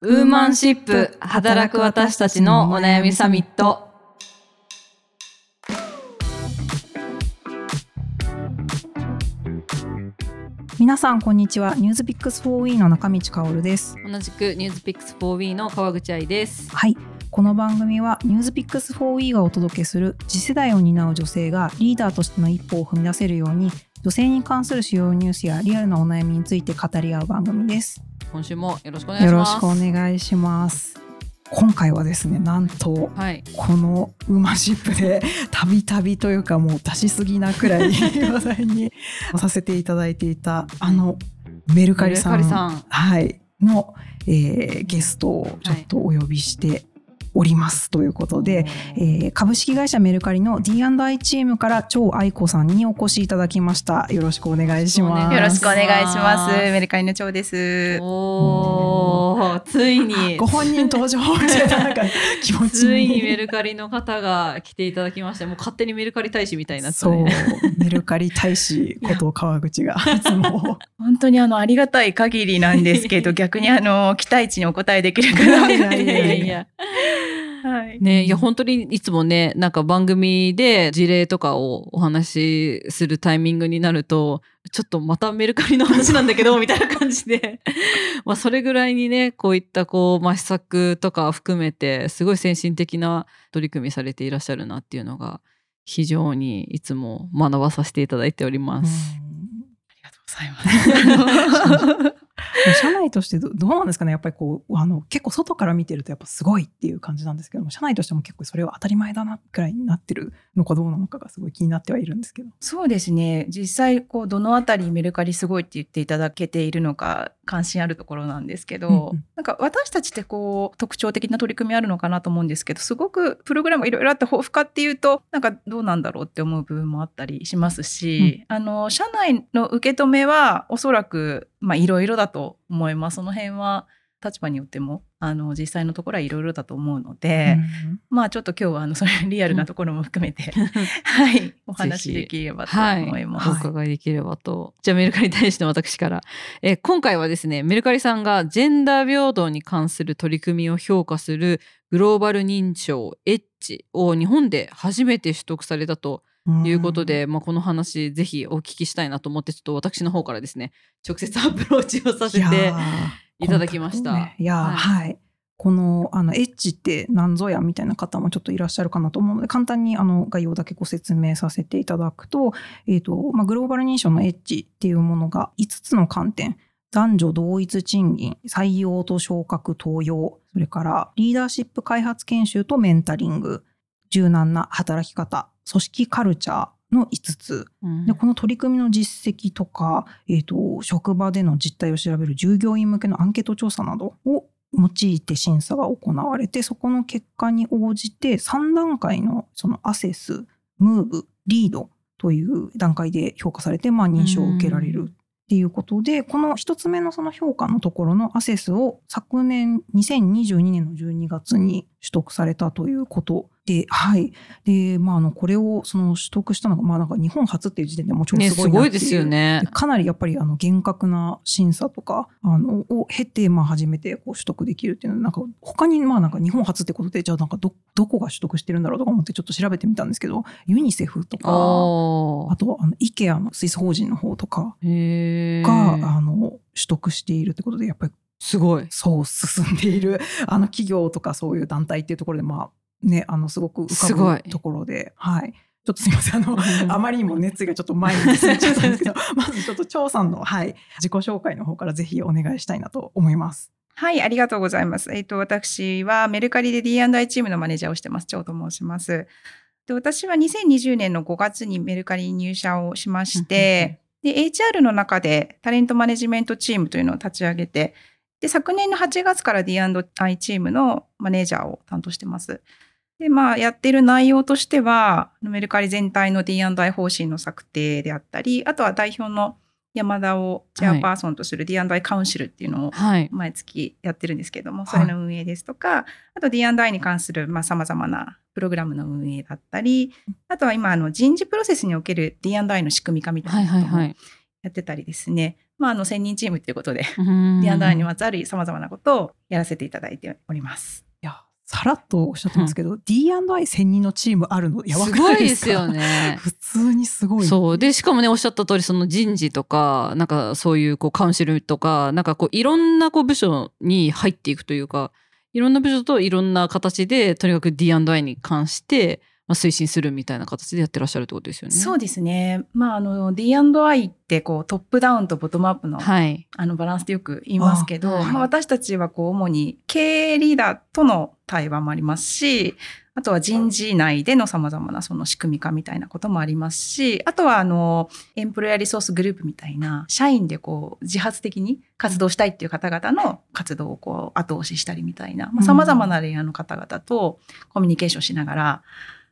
ウーマンシップ働く私たちのお悩みサミット。皆さんこんにちはニュースピックス 4E の中道香です同じくニュースピックス 4B の川口愛です。はいこの番組はニュースピックス 4E がお届けする次世代を担う女性がリーダーとしての一歩を踏み出せるように女性に関する主要ニュースやリアルなお悩みについて語り合う番組です今週もよろしくお願いします。よろしくお願いします今回はですねなんとはい。このウーマンシップで たびたびというかもう出しすぎなくらい 話題にさせていただいていたあのメルカリさんはい、の、えーゲストをちょっとお呼びしておりますということで、えー株式会社メルカリの D&I チームから超愛子さんにお越しいただきました。よろしくお願いします。よろしくお願いします。メルカリの長です。おー、ついに ご、本人登場みたいななんか気持ちついにメルカリの方が来ていただきまして、もう勝手にメルカリ大使みたいになってたそうね。メルカリ大使こと川口が いつも本当にあのありがたい限りなんですけど、逆にあの期待値にお応えできるかな。いやいいやいや。はい。ね、いや本当にいつもねなんか番組で事例とかをお話しするタイミングになるとちょっとまたメルカリの話なんだけど みたいな感じでまあそれぐらいにねこういったこう、まあ、施策とか含めてすごい先進的な取り組みされていらっしゃるなっていうのが非常にいつも学ばさせていただいております。ありがとうございます。社内としてどどうなんですかねやっぱりこうあの結構外から見てるとやっぱすごいっていう感じなんですけども社内としても結構それは当たり前だなくらいになってるのかどうなのかがすごい気になってはいるんですけど。そうですね。実際こうどのあたりメルカリすごいって言っていただけているのか関心あるところなんですけど、うんうんなんか私たちってこう特徴的な取り組みあるのかなと思うんですけど、すごくプログラムがいろいろあって豊富かっていうとなんかどうなんだろうって思う部分もあったりしますし、あの社内の受け止めはおそらくまあいろいろだと思います。その辺は立場によってもあの実際のところはいろいろだと思うので、うんまあちょっと今日はあのそれリアルなところも含めて、はい お話しできればと思います。お伺いできればと。じゃあメルカリ大使の私から、えー今回はですねメルカリさんがジェンダー平等に関する取り組みを評価するグローバル認証エッジを日本で初めて取得されたということで、まあ、この話ぜひお聞きしたいなと思ってちょっと私の方からですね直接アプローチをさせていただきました。コンタクトねいやーはい。はい。このあのエッジって何ぞやみたいな方もちょっといらっしゃるかなと思うので簡単にあの概要だけご説明させていただくと,、えーとまあ、グローバル認証のエッジっていうものが5つの観点。男女同一賃金採用と昇格登用。それからリーダーシップ開発研修とメンタリング。柔軟な働き方組織カルチャーの5つ。うん。でこの取り組みの実績とか、えー、と職場での実態を調べる従業員向けのアンケート調査などを用いて審査が行われてそこの結果に応じて3段階のそのアセスムーブリードという段階で評価されて、まあ、認証を受けられるっていうことでこの一つ目のその評価のところのアセスを昨年2022年の12月に取得されたということで、はい。で、まあ、あの、これをその取得したのが、まあ、なんか日本初っていう時点でもちろんねすごいなっていう。すごいですよねで。かなりやっぱりあの厳格な審査とかあのを経てまあ初めてこう取得できるっていうのはなんか他にまあなんか日本初ってことでじゃあなんかどどこが取得してるんだろうとか思ってちょっと調べてみたんですけどユニセフとかああとあの IKEA のスイス法人の方とかが、あの取得しているってことでやっぱりすごい。そう進んでいる あの企業とかそういう団体っていうところでまあねあのすごく浮すごいかぶところではいちょっとすみませんあの あまりにも熱意がちょっと前に出過ぎちゃったんですけど まずちょっと張さんの、はい、自己紹介の方からぜひお願いしたいなと思います。はい、ありがとうございます。えっ、と、私はメルカリで D&I チームのマネージャーをしてます、張と申します。で私は2020年の5月にメルカリに入社をしまして、で、HR の中でタレントマネジメントチームというのを立ち上げて、で、昨年の8月から D&I チームのマネージャーを担当してます。で、まあ、やってる内容としては、メルカリ全体の D&I 方針の策定であったり、あとは代表の山田をチェアパーソンとする D&I カウンシルっていうのをはい。毎月やってるんですけども、いそれの運営ですとか、あと D&I に関するさまざ、まなプログラムの運営だったり、あとは今あの人事プロセスにおける D&I の仕組み化みたいはいなこともはいはい。やってたりですね、まあ、あの専任チームということで、うん、D&I にまつわるさまざまなことをやらせていただいております。いやさらっとおっしゃってますけど、D&I 専任のチームあるの？やばすくないでか？ごいですすよね。普通にすごいそう。で、しかもね、おっしゃった通り、その人事とか、なんかそういうこうカウンシルとか、なんかこういろんなこう部署に入っていくというか、いろんな部署といろんな形で、とにかく D&I に関して、まあ、推進するみたいな形でやってらっしゃるってことですよね。そうですね。まあ、あの D&I ってこうトップダウンとボトムアップの,、はい。あのバランスでよく言いますけど、あはいまあ、私たちはこう主に経営リーダーとの対話もありますし、あとは人事内でのさまざまなその仕組み化みたいなこともありますし、あとはあのエンプロイヤーリソースグループみたいな社員でこう自発的に活動したいっていう方々の活動をこう後押ししたりみたいなさまざ、まなレイヤーの方々とコミュニケーションしながら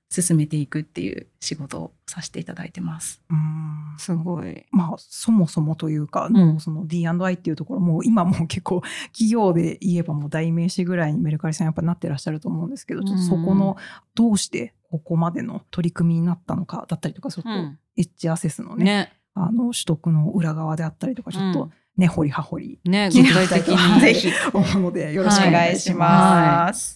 進めていくっていう仕事をさせていただいてます。うんすごい。まあそもそもというか、うその D&I っていうところもう今もう結構企業で言えばもう代名詞ぐらいにメルカリさんやっぱなってらっしゃると思うんですけど、ちょっとそこのどうしてここまでの取り組みになったのかだったりとかちょっとうん。エッジアセスのね,、ね。あの取得の裏側であったりとかちょっとね、掘り葉掘りね、具体てみたいと的に。ぜひ思うのでよろおしくお願願いします。ます。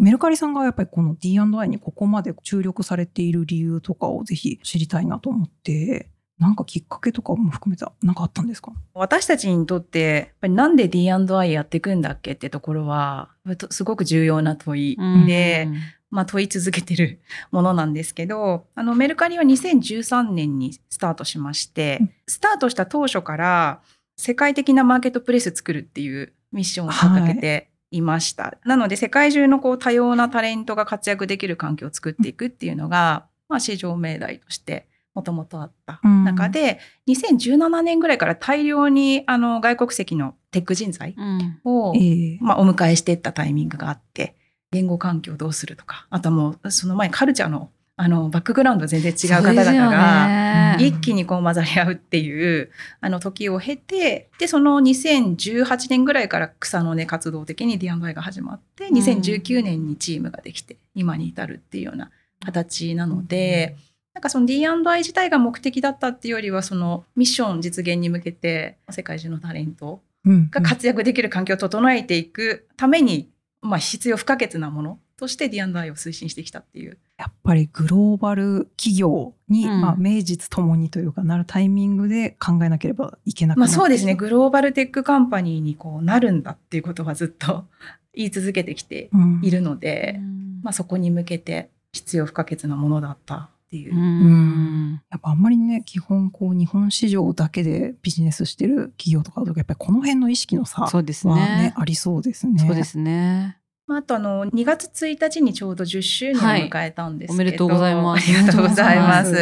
メルカリさんがやっぱりこの D&I にここまで注力されている理由とかをぜひ知りたいなと思って、なんかきっかけとかも含めた、なんかあったんですか？私たちにとってやっぱりなんで D&I やっていくんだっけってところはすごく重要な問いうん。で、まあ、問い続けてる ものなんですけどあのメルカリは2013年にスタートしまして、うん。スタートした当初から世界的なマーケットプレイス作るっていうミッションを掲げていました。なので世界中のこう多様なタレントが活躍できる環境を作っていくっていうのが、まあ、市場命題としてもともとあった中で、2017年ぐらいから大量にあの外国籍のテック人材うん。を、ええまあ、お迎えしていったタイミングがあって言語環境をどうするとかあとはもうその前にカルチャーのあのバックグラウンド全然違う方々がが一気にこう混ざり合うっていうあの時を経てでその2018年ぐらいから草の根活動的に D&I が始まってうん。2019年にチームができて今に至るっていうような形なので。なんかその D&I 自体が目的だったっていうよりはそのミッション実現に向けて世界中のタレントうん。が活躍できる環境を整えていくために、まあ、必要不可欠なものとして D&I を推進してきたっていう。やっぱりグローバル企業に、うんまあ、名実ともにというかなるタイミングで考えなければいけなくなまあ、そうですねグローバルテックカンパニーにこうなるんだっていうことはずっと 言い続けてきてうんいるので、まあ、そこに向けて必要不可欠なものだったっていう。うん。やっぱあんまりね基本こう日本市場だけでビジネスしてる企業とかだとやっぱりこの辺の意識の差はそうですねね。ありそうですね。そうですね。まあ、あとあの2月1日にちょうど10周年を迎えたんですけど、はいおめでとうございます。ありがとうございます。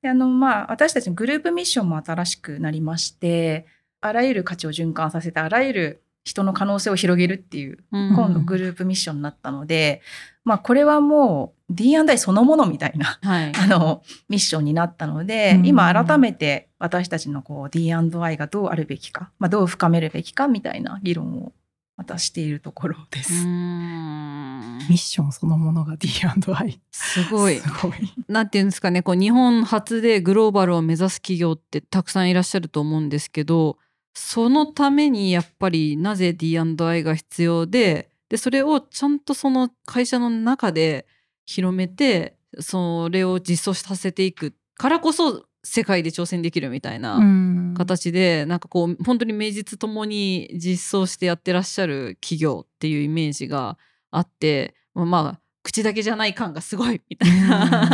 であのまあ私たちのグループミッションも新しくなりましてあらゆる価値を循環させてあらゆる人の可能性を広げるっていううん。今度グループミッションになったので、まあこれはもう D&I そのものみたいなはい。あのミッションになったので、うん。今改めて私たちのこう D&I がどうあるべきか、まあ、どう深めるべきかみたいな議論をまたしているところです。うんミッションそのものが D&I すごい。すごい。なんていうんですかね、こう日本初でグローバルを目指す企業ってたくさんいらっしゃると思うんですけど、そのためにやっぱりなぜ D&I が必要で、で、それをちゃんとその会社の中で広めて、それを実装させていくからこそ世界で挑戦できるみたいな。うん形でなんかこう本当に名実ともに実装してやってらっしゃる企業っていうイメージがあってまあまあ口だけじゃない感がすごいみたいな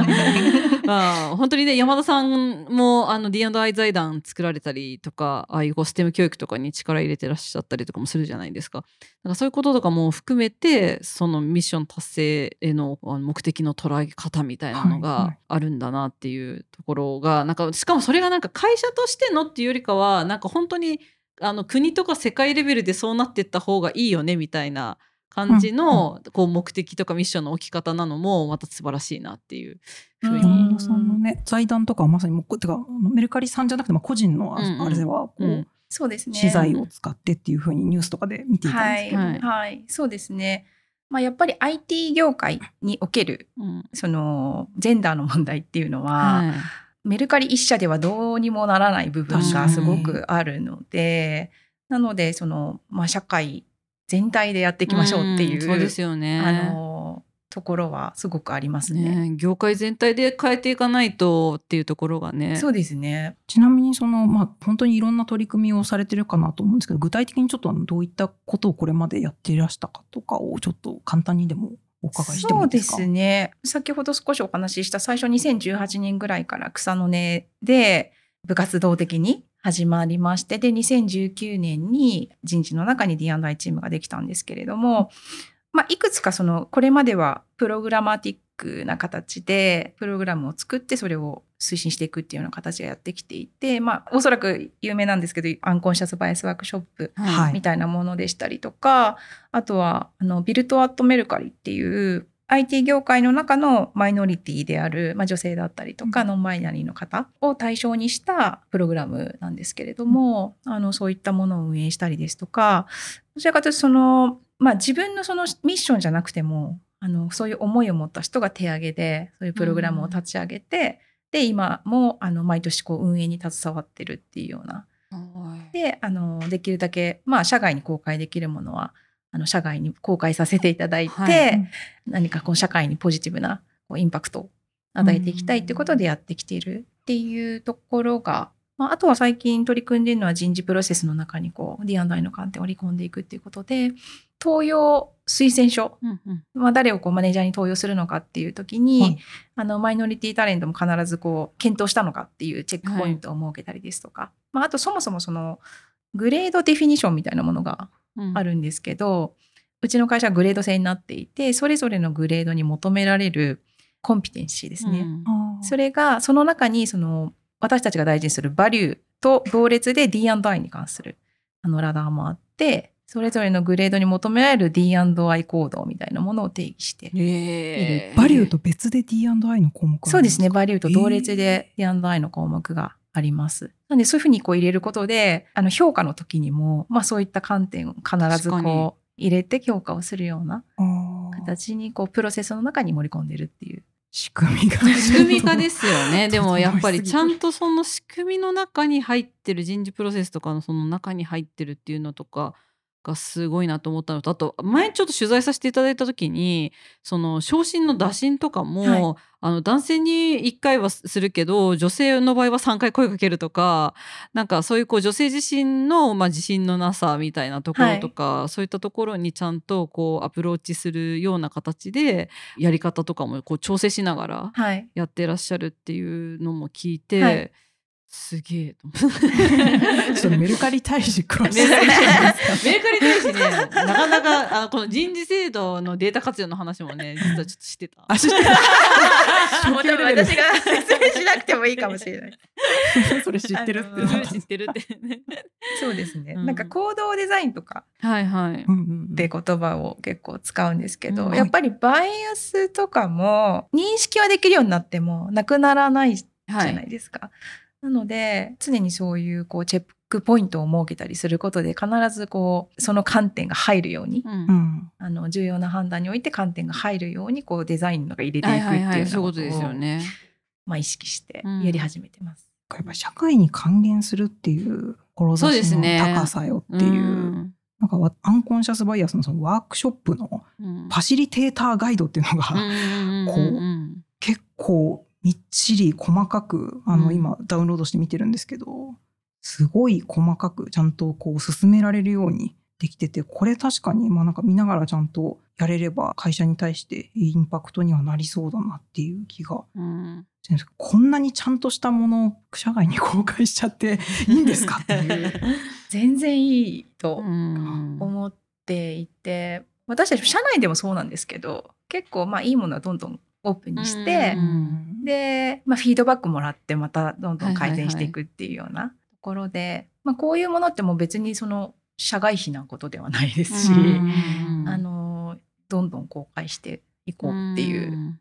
まあ本当にね山田さんもあの D&I 財団作られたりとかああいうこうステム教育とかに力入れてらっしゃったりとかもするじゃないですか。なんかそういうこととかも含めてそのミッション達成への目的の捉え方みたいなのはいはがいあるんだなっていうところがなんかしかもそれがなんか会社としてのっていうよりかはなんか本当にあの国とか世界レベルでそうなってった方がいいよねみたいな感じのこう目的とかミッションの置き方なのもまた素晴らしいなっていうふうに。うん。山田さんのね財団とかはまさにもうこてかメルカリさんじゃなくてまあ個人のあれではこう、うん。そうですね。資材を使ってっていうふうにニュースとかで見ていたんですけど、はい、はい。はい、そうですね。まあ、やっぱり IT 業界におけるうん。そのジェンダーの問題っていうのは、はい。メルカリ一社ではどうにもならない部分がすごくあるので、なので、その、まあ、社会全体でやっていきましょうっていう、んそうですよね。あの、ところはすごくありますね。ね業界全体で変えていかないとっていうところがね。そうですね。ちなみにその、まあ、本当にいろんな取り組みをされてるかなと思うんですけど、具体的にちょっとどういったことをこれまでやっていらしたかとかをちょっと簡単にでもお伺いしてもいいですか？そうですね。先ほど少しお話しした最初2018年ぐらいから草の根で部活動的に始まりまして、で、2019年に人事の中に D&I チームができたんですけれども、まあ、いくつかその、これまではプログラマティックな形で、プログラムを作ってそれを推進していくっていうような形でやってきていて、まあ、おそらく有名なんですけど、アンコンシャスバイアスワークショップはい。みたいなものでしたりとか、あとは、あの、ビルトアットメルカリっていう、IT 業界の中のマイノリティである、まあ、女性だったりとか、うん。ノンバイナリーの方を対象にしたプログラムなんですけれども、あの、そういったものを運営したりですとか、どちらかというとその、まあ、自分のそのミッションじゃなくても、あの、そういう思いを持った人が手挙げで、そういうプログラムを立ち上げて、で、今も、あの、毎年こう、運営に携わってるっていうような。はい。で、あの、できるだけ、まあ、社外に公開できるものは、あの、社外に公開させていただいて、はい何かこう、社会にポジティブなこうインパクトを与えていきたいっていうことでやってきているっていうところが、まあ、あとは最近取り組んでいるのは人事プロセスの中にこう、D&I の観点を織り込んでいくっていうことで、登用推薦書、うんうんまあ、誰をこうマネージャーに登用するのかっていう時に、はい。あのマイノリティタレントも必ずこう検討したのかっていうチェックポイントを設けたりですとか、まあ、あとそもそもそのグレードデフィニションみたいなものがうんあるんですけど、うちの会社はグレード制になっていてそれぞれのグレードに求められるコンピテンシーですね。うん。それがその中にその私たちが大事にするバリューと同列で D&I に関するあのラダーもあってそれぞれのグレードに求められる D&I 行動みたいなものを定義してえー。バリューと別で D&I の項目そうですね。バリューと同え列で D&I の項目があります。なので、そういうふうにこう入れることで、あの、評価の時にも、まあそういった観点を必ずこう入れて評価をするような形に、こう、プロセスの中に盛り込んでるっていう。仕組みが仕組み化ですよね。でもやっぱりちゃんととその仕組みの中に入ってる人事プロセスとかのその中に入ってるっていうのとかがすごいなと思ったのとあと前ちょっと取材させていただいた時にその昇進の打診とかも、はい。あの男性に1回はするけど女性の場合は3回声かけるとかなんかそういうこう女性自身の、まあ、自信のなさみたいなところとか、そういったところにちゃんとこうアプローチするような形でやり方とかもこう調整しながらはい。やってらっしゃるっていうのも聞いて、はいすげえと思って。ちょっとメルカリ大使詳しいメルカリ大使ね、なかなかあこの人事制度のデータ活用の話もね、実はちょっとしてた。あ知ってもう多分私が説明しなくてもいいかもしれない。た それ知ってるって知ってるってね。そうですね。うんなんか行動デザインとかはいはい。って言葉を結構使うんですけど、うんやっぱりバイアスとかも認識はできるようになってもなくならないじはゃないですか。なので常にそういうこうチェックポイントを設けたりすることで必ずこうその観点が入るように、うん。うん。あの重要な判断において観点が入るようにこうデザインのが入れていくっていうそういうことですよね。まあ、意識してうん。やり始めてます。やっぱ社会に還元するっていうそうで志のすね。高さよっていううん。なんかわアンコンシャスバイアスのそのワークショップのうんファシリテーターガイドっていうのが、うんうんこううん結構みっちり細かくあの、うん。今ダウンロードして見てるんですけどすごい細かくちゃんとこう進められるようにできててこれ確かにまあなんか見ながらちゃんとやれれば会社に対してインパクトにはなりそうだなっていう気がうん。こんなにちゃんとしたものを社外に公開しちゃって いいんですかっていう。全然いいとうん。思っていて、私たち社内でもそうなんですけど結構まあいいものはどんどんオープンにして、うん。で、まあ、フィードバックもらってまたどんどん改善していくっていうようなところで、まあ、こういうものってもう別にその社外費なことではないですし、うん。あのどんどん公開していこうっていううん。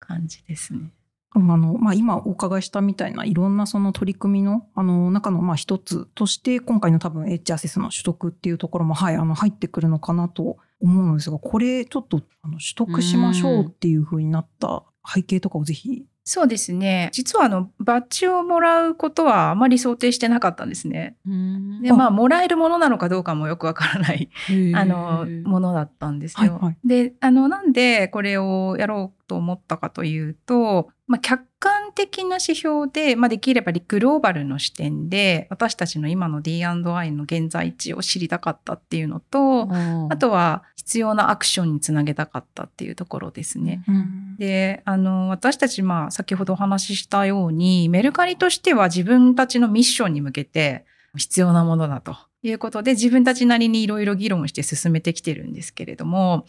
感じですね。あのまあ、今お伺いしたみたいないろんなその取り組みのあの中のまあ一つとして今回の多分 H アセスの取得っていうところも、はい、あの入ってくるのかなと思うのですがこれちょっとあの取得しましょうっていうふうになった背景とかをぜひそうですね。実はあの、バッジをもらうことはあまり想定してなかったんですね。うんで、まあ、もらえるものなのかどうかもよくわからない、あの、ものだったんですよ。はいはいで、あの、なんでこれをやろうと思ったかというと、まあ、客観的な指標で、まあ、できればグローバルの視点で、私たちの今の D&I の現在地を知りたかったっていうのと、あとは必要なアクションにつなげたかったっていうところですね。うん。で、あの、私たち、まあ、先ほどお話ししたように、メルカリとしては自分たちのミッションに向けて必要なものだと。いうことで、自分たちなりにいろいろ議論して進めてきてるんですけれども、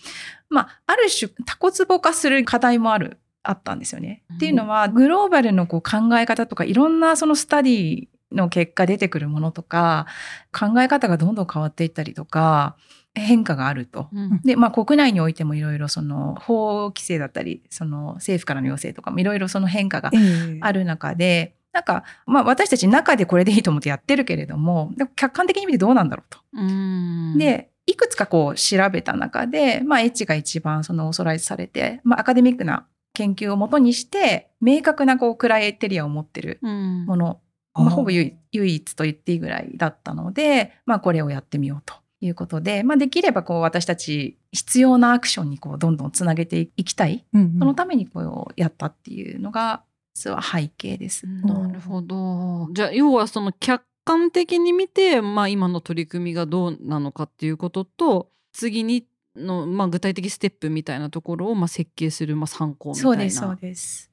まあ、ある種、タコツボ化する課題もある、あったんですよね。うんっていうのは、グローバルのこう考え方とか、いろんなそのスタディの結果出てくるものとか、考え方がどんどん変わっていったりとか、変化があると。うんで、まあ国内においてもいろいろその法規制だったり、その政府からの要請とかもいろいろその変化がええある中で、なんか、まあ私たち中でこれでいいと思ってやってるけれども、客観的に見てどうなんだろうと。うんで、いくつかこう調べた中で、まあエッジが一番そのオーソライズされて、まあアカデミックな研究をもとにして、明確なこうクライテリアを持ってるうんもの、まあ、ほぼ唯一唯一と言っていいぐらいだったので、まあこれをやってみようということで、まあできればこう私たち必要なアクションにこうどんどんつなげていきたい。うんうんそのためにこうやったっていうのが、実は背景です。なるほど。じゃあ要はその客観的に見て、まあ、今の取り組みがどうなのかっていうことと次にの、まあ、具体的ステップみたいなところをまあ設計する、まあ、参考みたいな。そうです、そうです。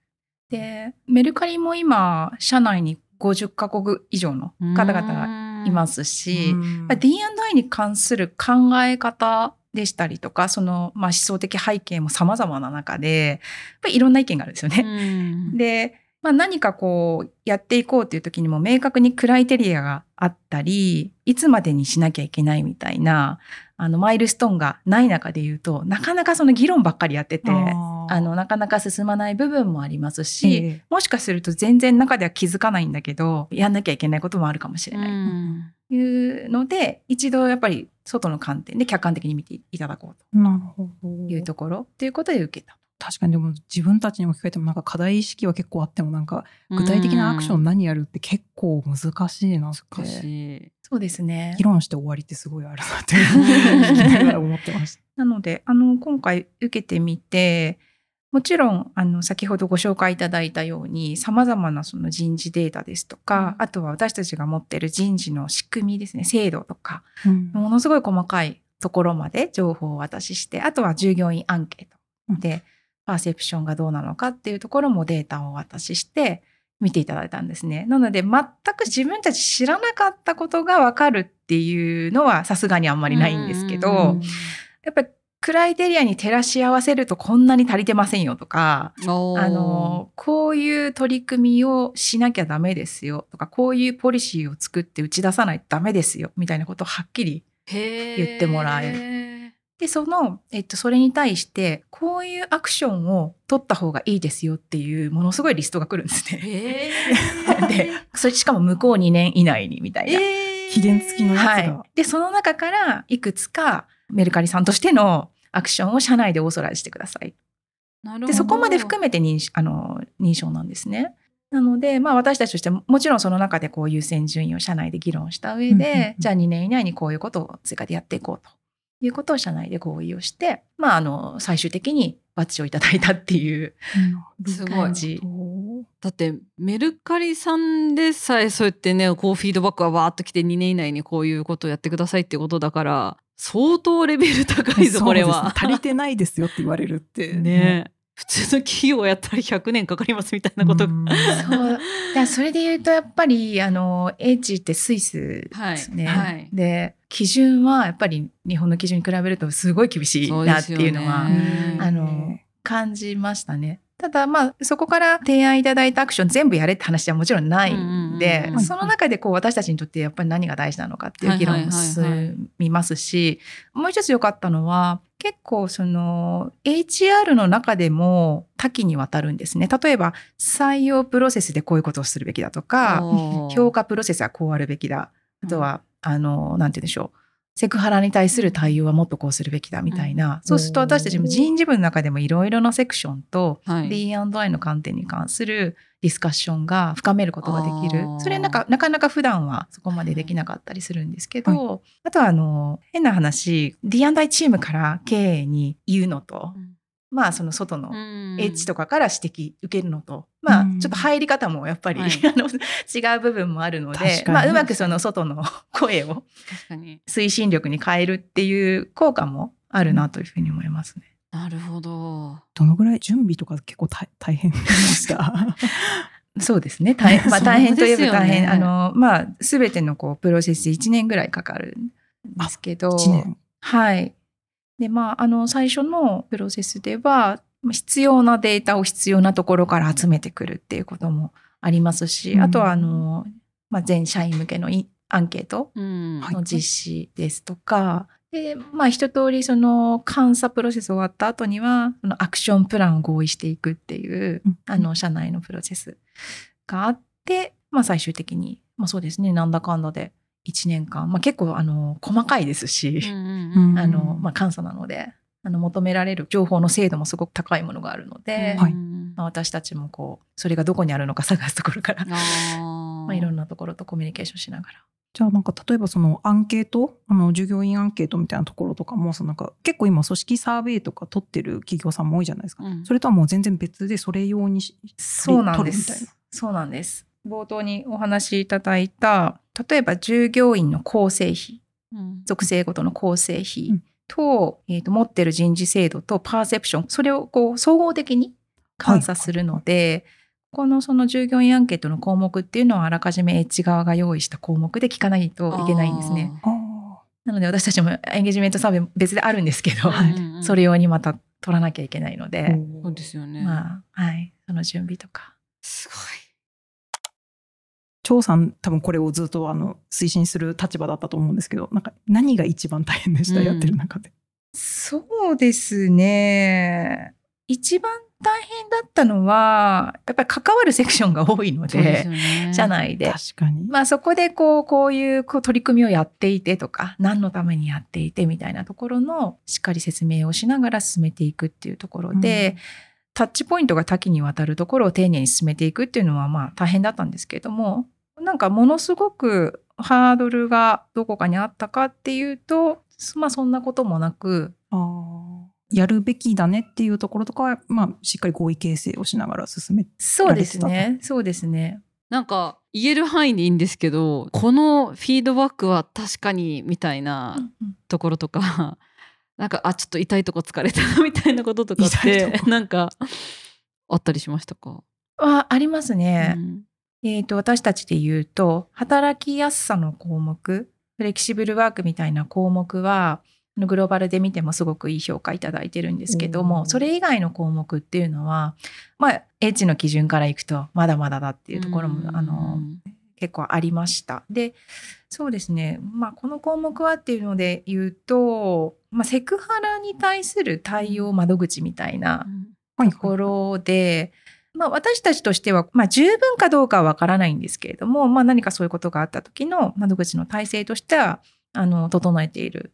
で、メルカリも今、社内に50カ国以上の方々がいますし、D&I に関する考え方でしたりとか、その、まあ、思想的背景も様々な中で、やっぱりいろんな意見があるんですようね。んで、まあ、何かこうやっていこうという時にも明確にクライテリアがあったり、いつまでにしなきゃいけないみたいな、あのマイルストーンがない中で言うと、なかなかその議論ばっかりやってて、あの、なかなか進まない部分もありますし、ええもしかすると全然中では気づかないんだけど、やんなきゃいけないこともあるかもしれうない。んというので、一度やっぱり外の観点で客観的に見ていただこうというところ、ということで受けた。確かにでも自分たちにも聞かれてもなんか課題意識は結構あってもなんか具体的なアクション何やるって結構難しいなって難しい。そうですね議。論して終わりってすごいあるなって 聞きながら思ってました。なので、あの、今回受けてみて、もちろん、あの、先ほどご紹介いただいたように、様々なその人事データですとか、うんあとは私たちが持っている人事の仕組みですね、制度とか、うんものすごい細かいところまで情報をお渡しして、あとは従業員アンケートで、パーセプションがどうなのかっていうところもデータをお渡しして、見ていただいたんですね。なので、全く自分たち知らなかったことがわかるっていうのはさすがにあんまりないんですけど、うんやっぱりクライテリアに照らし合わせるとこんなに足りてませんよとか、あの、こういう取り組みをしなきゃダメですよとか、こういうポリシーを作って打ち出さないとダメですよみたいなことをはっきり。言ってもらえで、その、えっと、それに対して、こういうアクションを取った方がいいですよっていう、ものすごいリストが来るんですね。へー で、それしかも向こう2年以内にみたいな。えー期限付きのやつが、はい。で、その中からいくつかメルカリさんとしてのアクションを社内でオーソライズしてください。なるほどで、そこまで含めて認しあの認証なんですね。なので、まあ私たちとしても、もちろんその中でこう優先順位を社内で議論した上で、じゃあ2年以内にこういうことを追加でやっていこうということを社内で合意をして、まああの、最終的にバッジをいただいたっていうすごい。だってメルカリさんでさえそうやってねこうフィードバックがわーっと来て2年以内にこういうことをやってくださいっていうことだから相当レベル高いぞこれは。ね足りてないですよって言われるって。ね普通の企業やったら100年かかりますみたいなことが。うんそう。それで言うと、やっぱり、あの、H ってスイスですね。はいはいで、基準はやっぱり日本の基準に比べるとすごい厳しいなっていうのは、ねあの、感じましたね。ただ、まあ、そこから提案いただいたアクション全部やれって話はもちろんないんでうんうんうん、その中でこう私たちにとってやっぱり何が大事なのかっていう議論も進みますし、もう一つ良かったのは、結構その HR の中でも多岐にわたるんですね。例えば採用プロセスでこういうことをするべきだとか、評価プロセスはこうあるべきだ。あとは、あの、なんて言うんでしょう。セクハラに対する対応はもっとこうするべきだみたいな、そうすると私たちも人事部の中でもいろいろなセクションとはい。D&I の観点に関するディスカッションが深めることができる。それなんかなかなか普段はそこまでできなかったりするんですけど、あとはあの変な話 D&I チームから経営に言うのと、まあその外のエッジとかかから指摘受けるのと、まあうんちょっと入り方もやっぱり、はい あの違う部分もあるのでまあ、うまくその外の声を推進力に変えるっていう効果もあるなというふうに思いますね。なるほどどのぐらい準備とか結構大大変でした そうですね。大変、まあ大変といえば大変。あの、まあ、すべてのこう、プロセスで1年ぐらいかかるんですけど。1年はい。で、まあ、あの、最初のプロセスでは、まあ必要なデータを必要なところから集めてくるっていうこともありますし、うん。あとは、あの、まあ、全社員向けのアンケートの実施ですとか、で、まあ、一通りその監査プロセス終わった後には、そのアクションプランを合意していくっていう、うん。あの、社内のプロセスがあって、まあ、最終的に、まあ、そうですね、なんだかんだで1年間、まあ、結構、あの、細かいですし、監査なので、あの、求められる情報の精度もすごく高いものがあるので、まあ、私たちもこう、それがどこにあるのか探すところから、まあ、いろんなところとコミュニケーションしながら。じゃあなんか例えばそのアンケート？あの従業員アンケートみたいなところとかもそのなんか結構今組織サーベイとか取ってる企業さんも多いじゃないですか、うん。それとはもう全然別でそれ用にしそうなんで取るみたいな。す。そうなんです。冒頭にお話しいただいた、例えば従業員の構成比、うん属性ごとの構成う比んと、えーと持ってる人事制度とパーセプション、それをこう総合的に監査するので、このその従業員アンケートの項目っていうのはあらかじめエッジ側が用意した項目で聞かないといけないんですね。あなので私たちもエンゲージメントサーベイ別であるんですけど、はいうんうんそれ用にまた取らなきゃいけないのーで、そうですよね。まあ、はい、その準備とか。すごい。張さん多分これをずっとあの推進する立場だったと思うんですけどなんか何が一番大変でした、うんやってる中で。そうですね。一番大変だったのは、やっぱり関わるセクションが多いので。社内で。確かに、まあそこでこう、こういうこう取り組みをやっていてとか、何のためにやっていてみたいなところのしっかり説明をしながら進めていくっていうところで、タッチポイントが多岐にわたるところを丁寧に進めていくっていうのはまあ大変だったんですけれども、なんかものすごくハードルがどこかにあったかっていうと、まあそんなこともなく、やるべきだねっていうところとかは、まあ、しっかり合意形成をしながら進めそうですね。そうですね。なんか言える範囲でいいんですけど、このフィードバックは確かにみたいなところとか、なんかあちょっと痛いとこ疲れたなみたいなこととかって なんかあったりしましたか？はありますね。うんえっ、と、私たちで言うと、働きやすさの項目、フレキシブルワークみたいな項目は、グローバルで見てもすごくいい評価いただいてるんですけどおも、ーそれ以外の項目っていうのは、まあ、エッジの基準からいくと、まだまだだっていうところも、あの、結構ありました。で、そうですね。まあ、この項目はっていうので言うと、まあ、セクハラに対する対応窓口みたいなはいところで、まあ、私たちとしては、まあ、十分かどうかはわからないんですけれども、まあ、何かそういうことがあった時の窓口の体制としては、あの、整えている。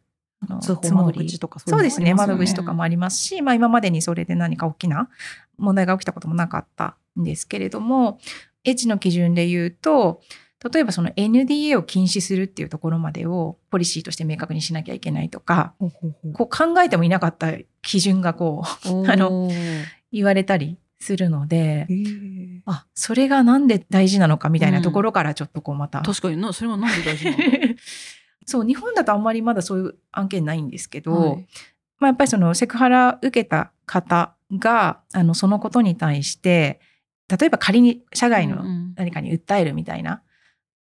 窓口とかそうですね。いのもありま窓口とかもありますし、まあ今までにそれで何か大きな問題が起きたこともなかったんですけれども、エッジの基準で言うと、例えばその NDA を禁止するっていうところまでをポリシーとして明確にしなきゃいけないとか、こう考えてもいなかった基準がこう あの言われたりするのであ、それがなんで大事なのかみたいなところからちょっとこうまた、確かになそれはなんで大事なの？そう、日本だとあんまりまだそういう案件ないんですけど、はい。まあ、やっぱりそのセクハラ受けた方が、あの、そのことに対して、例えば仮に社外のうんうん。何かに訴えるみたいな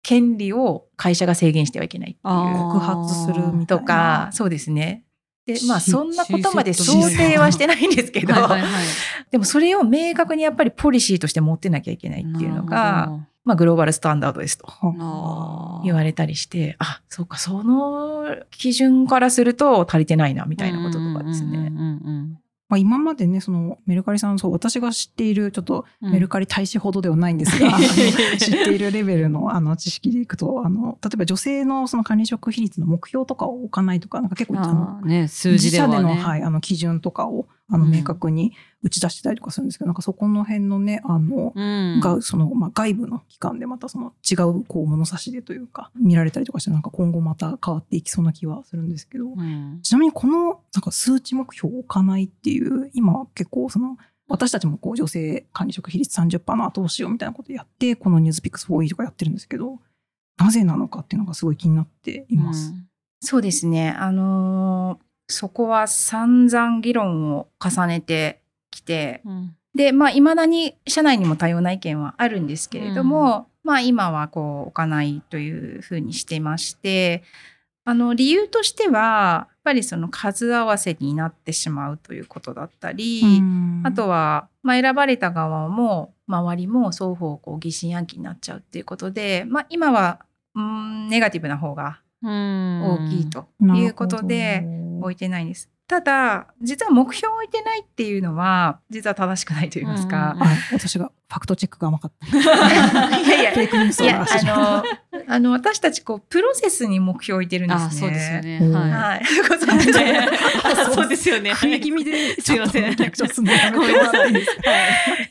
権利を会社が制限してはいけないっていう。告発するみたいな。とか、そうですね。で、まあ、しそんなことまでし想定はしてないんですけど、はい でもそれを明確にやっぱりポリシーとして持ってなきゃいけないっていうのが、ほまあ、グローバルスタンダードですと。言われたりして、あ、そうか、その基準からすると足りてないな、みたいなこととかですね。うんうんうんうんまあ、今までねそのメルカリさんそう私が知っているちょっとうんメルカリ大使ほどではないんですが、あの知っているレベルのあの知識でいくとあの例えば女性のその管理職比率の目標とかを置かないとかなんか結構あのね、数字自社での,、ではね。はい、あの基準とかをあのうん明確に打ち出してたりとかするんですけど、なんかそこの辺のねあの、うんがその、まあ、外部の機関でまたその違うこう物差しでというか見られたりとかしてなんか今後また変わっていきそうな気はするんですけど、うんちなみにこのなんか数値目標を置かないっていう今結構その私たちもこう女性管理職比率30%の後押しをみたいなことやってこのニュースピックス 4E とかやってるんですけどなぜなのかっていうのがすごい気になっています。そうですね。あのーそこは散々議論を重ねてきて、うん。で、まあ、未だに社内にも多様な意見はあるんですけれども、まあ、今はこう、置かないというふうにしてまして、あの、理由としては、やっぱりその数合わせになってしまうということだったり、うん。あとは、まあ、選ばれた側も周りも双方こう疑心暗鬼になっちゃうっていうことで、まあ、今はうんネガティブな方が大きいということで置いてないんです。ただ実は目標を置いてないっていうのは実は正しくないと言いますか。私がファクトチェックが甘かった。いやいやフェあのあの私たちこうプロセスに目標を置いてるんですね。あ、そうですよね。うんはい。はい。ご存知であ そうですよね。食い気味で、すいませんめてもらっていいですか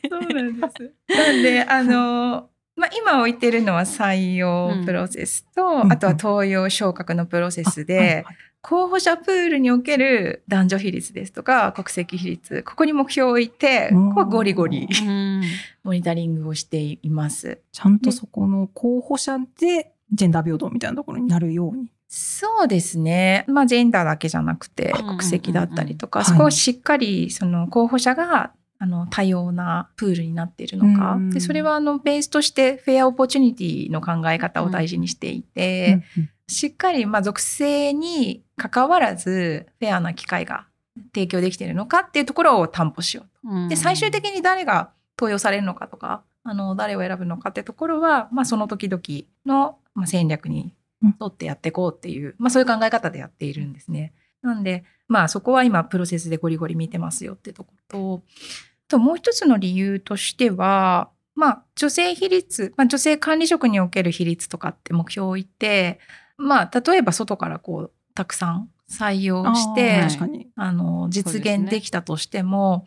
そうなんです。なんで、あの、まあ、今置いてるのは採用プロセスと、うんあとは登用昇格のプロセスで、候補者プールにおける男女比率ですとか国籍比率ここに目標を置いてうんここはゴリゴリうん モニタリングをしています。ちゃんとそこの候補者でジェンダー平等みたいなところになるように。そうですね。まあ、ジェンダーだけじゃなくて、うんうんうんうん国籍だったりとか、はいそこをしっかり、その候補者が、あの、多様なプールになっているのか。うんで、それは、あの、ベースとして、 fair opportunity の考え方を大事にしていて、うんしっかり、まあ、属性に関わらず、フェアな機会が提供できているのかっていうところを担保しようと。うんで、最終的に誰が登用されるのかとか、あの、誰を選ぶのかってところは、まあ、その時々の、まあ、戦略に沿ってやっていこうっていう、まあ、そういう考え方でやっているんですね。なんで、まあ、そこは今、プロセスでゴリゴリ見てますよってところと、あともう一つの理由としては、まあ、女性比率、まあ、女性管理職における比率とかって目標を置いて、まあ、例えば外からこう、たくさん採用して。あの、実現できたとしても、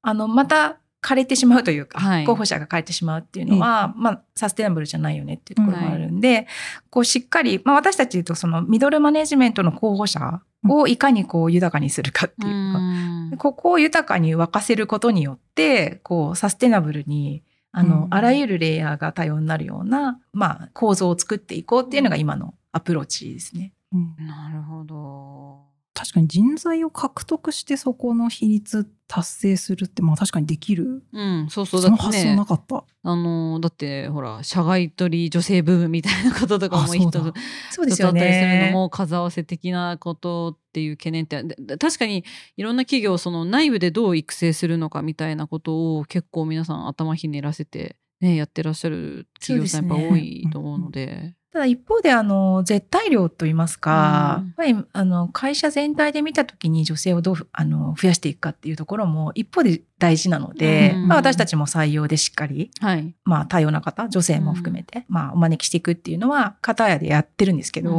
あの、また枯れてしまうというか、はい。候補者が枯れてしまうっていうのは、まあ、サステナブルじゃないよねっていうところもあるんで、こう、しっかり、まあ、私たち言うと、その、ミドルマネジメントの候補者をいかにこう、豊かにするかっていうか、うん。ここを豊かに沸かせることによって、こう、サステナブルに、あの、うん。あらゆるレイヤーが多様になるような、まあ、構造を作っていこうっていうのが今のアプローチですね。うんなるほど。確かに人材を獲得してそこの比率達成するってまあ確かにできる。うん、そうそうその発想なかった。あのだってほら社外取り女性ブームみたいなこととかも 一つそうですたりするのね。も数合わせ的なことっていう懸念って確かにいろんな企業その内部でどう育成するのかみたいなことを結構皆さん頭ひねらせて、ね、やってらっしゃる企業さんやっぱ多いと思うので。ただ一方であの絶対量といいますか、うん。やっぱりあの会社全体で見た時に女性をどうあの増やしていくかっていうところも一方で大事なので、うんまあ、私たちも採用でしっかり、はい、まあ、多様な方女性も含めて、まあ、お招きしていくっていうのは片やでやってるんですけど、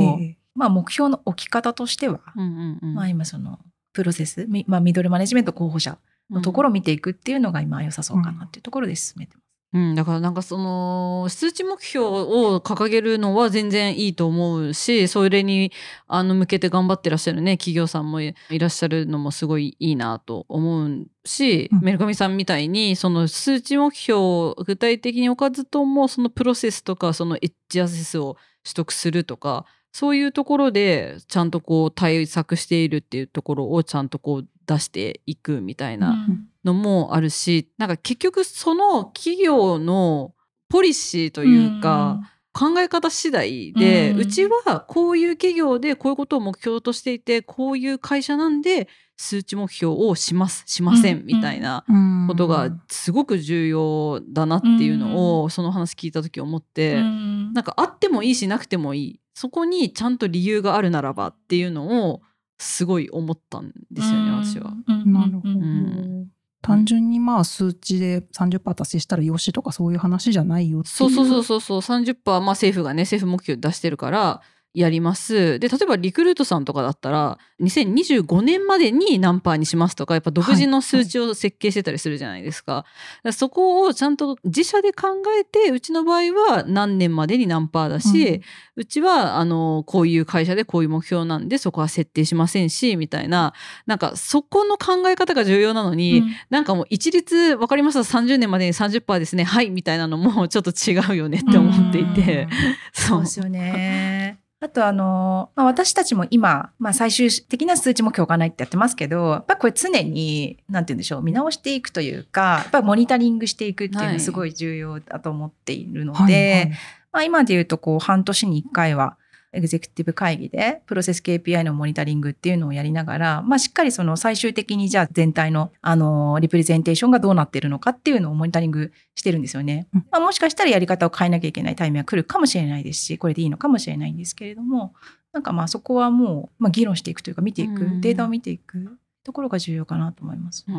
まあ、目標の置き方としては、うんうんうん。まあ、今そのプロセス、みまあ、ミドルマネジメント候補者のところを見ていくっていうのが今良さそうかなっていうところで進めてます。うん、だからなんかその数値目標を掲げるのは全然いいと思うしそれにあの向けて頑張ってらっしゃるね企業さんもいらっしゃるのもすごいいいなと思うし、うんメルカミさんみたいにその数値目標を具体的に置かずともそのプロセスとかそのエッジアセスを取得するとかそういうところでちゃんとこう対策しているっていうところをちゃんとこう出していくみたいな。うんのもあるしなんか結局その企業のポリシーというか、考え方次第で、ううんちはこういう企業でこういうことを目標としていてこういう会社なんで数値目標をしますしません、うん。みたいなうん。ことがすごく重要だなっていうのを、その話聞いた時思って、うん。なんかあってもいいしなくてもいい。そこにちゃんと理由があるならばっていうのをすごい思ったんですよね、私は。なるほど。単純にまあ数値で30%達成したらよしとかそういう話じゃないよっていう。そうそうそうそう。そう30%まあ政府がね政府目標出してるからやります。で例えばリクルートさんとかだったら2025年までに何パーにしますとかやっぱ独自の数値を設計してたりするじゃないですか,、だからそこをちゃんと自社で考えてうちの場合は何年までに何パーだし、うちはあのこういう会社でこういう目標なんでそこは設定しませんしみたいななんかそこの考え方が重要なのに、なんかもう一律分かりました30年までに30%ですねはいみたいなのもちょっと違うよねって思っていて、そうですよね。あとあの、まあ、私たちも今、まあ、最終的な数値目標がないってやってますけど、やっぱりこれ常に、なんて言うんでしょう、見直していくというか、やっぱりモニタリングしていくっていうのはすごい重要だと思っているので、はいはい。まあ、今で言うとこう半年に1回はエグゼクティブ会議でプロセス KPI のモニタリングっていうのをやりながら、まあ、しっかりその最終的にじゃあ全体のあのリプレゼンテーションがどうなってるのかっていうのをモニタリングしてるんですよね。うんまあ、もしかしたらやり方を変えなきゃいけないタイミングが来るかもしれないですしこれでいいのかもしれないんですけれどもなんかまあそこはもう、まあ、議論していくというか見ていく、うんデータを見ていくところが重要かなと思います。うん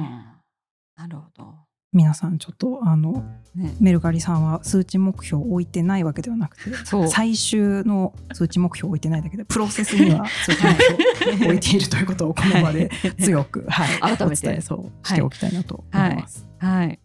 なるほど。皆さんちょっとあのね、メルカリさんは数値目標を置いてないわけではなくて最終の数値目標を置いてないだけでプロセスには 数値目標を置いているということをこの場で強く、はい、改めて。そうしておきたいなと思います。はい、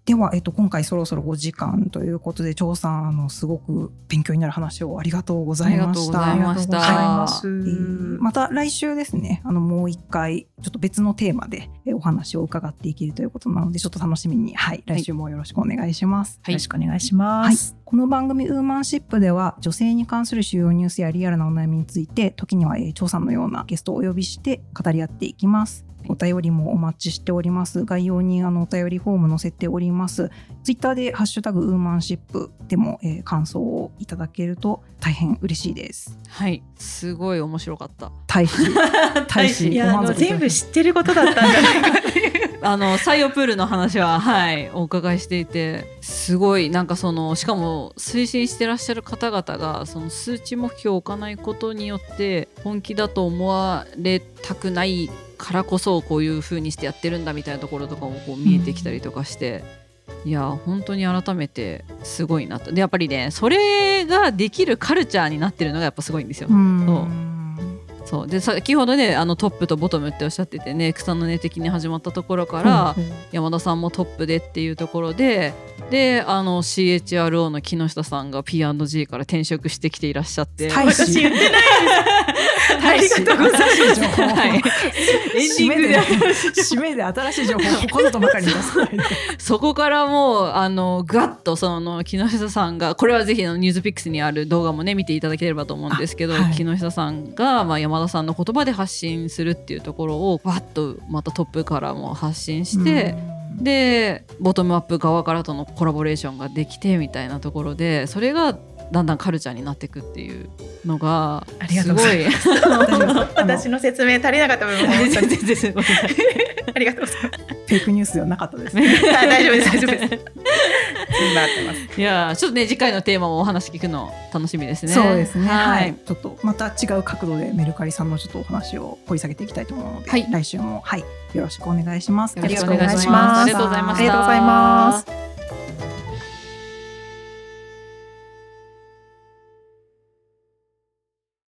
では、えっと、今回そろそろ5時間ということで張さんあのすごく勉強になる話をありがとうございました。ありがとうございました。ます。えーまた来週ですねあのもう一回ちょっと別のテーマでえーお話を伺っていけるということなのでちょっと楽しみに、はい、来週もよろしくお願いします。よろしくお願いします。この番組「ウーマンシップ」では女性に関する主要ニュースやリアルなお悩みについて時には、えー、張さんのようなゲストをお呼びして語り合っていきます。お便りもお待ちしております。概要にあのお便りフォーム載せております。ツイッターでハッシュタグウーマンシップでも、えー感想をいただけると大変嬉しいです。はい、すごい面白かった。大使大使いやあの全部知ってることだったんじゃないかっていう。あの採用プールの話ははいお伺いしていてすごいなんかそのしかも推進してらっしゃる方々がその数値目標を置かないことによって本気だと思われたくないからこそこういう風にしてやってるんだみたいなところとかもこう見えてきたりとかして、いや本当に改めてすごいなと。でやっぱりねそれができるカルチャーになってるのがやっぱすごいんですよ。うんそう。で先ほどねあのトップとボトムっておっしゃっててね草の根的に始まったところから、山田さんもトップでっていうところでであの CHRO の木下さんが P&G から転職してきていらっしゃって、私言ってないありがとうございます。新しい情報をはい、エンディングで締めで新しい情報をここぞとばかりに出さないでそこからもうあのガッとその木下さんがこれはぜひあのニュースピックスにある動画もね見ていただければと思うんですけど、あはい。木下さんが、まあ、山田さんの言葉で発信するっていうところをバッとまたトップからも発信して。でボトムアップ側からとのコラボレーションができてみたいなところでそれがだんだんカルチャーになっていくっていうのがありがとうございます。すごい。私の説明足りなかった部分 ありがとうございます。フェイクニュースではなかったです。ね あ大丈夫です。大丈夫です。今合ってます。いやーちょっとね次回のテーマもお話聞くの楽しみですね。そうですね。ははい。い、ちょっとまた違う角度でメルカリさんのちょっとお話を掘り下げていきたいと思うので、はい。来週もはい。よろしくお願いします。よろしくお願いします。ありがとうございましたありがとうございました。ありがとうございます。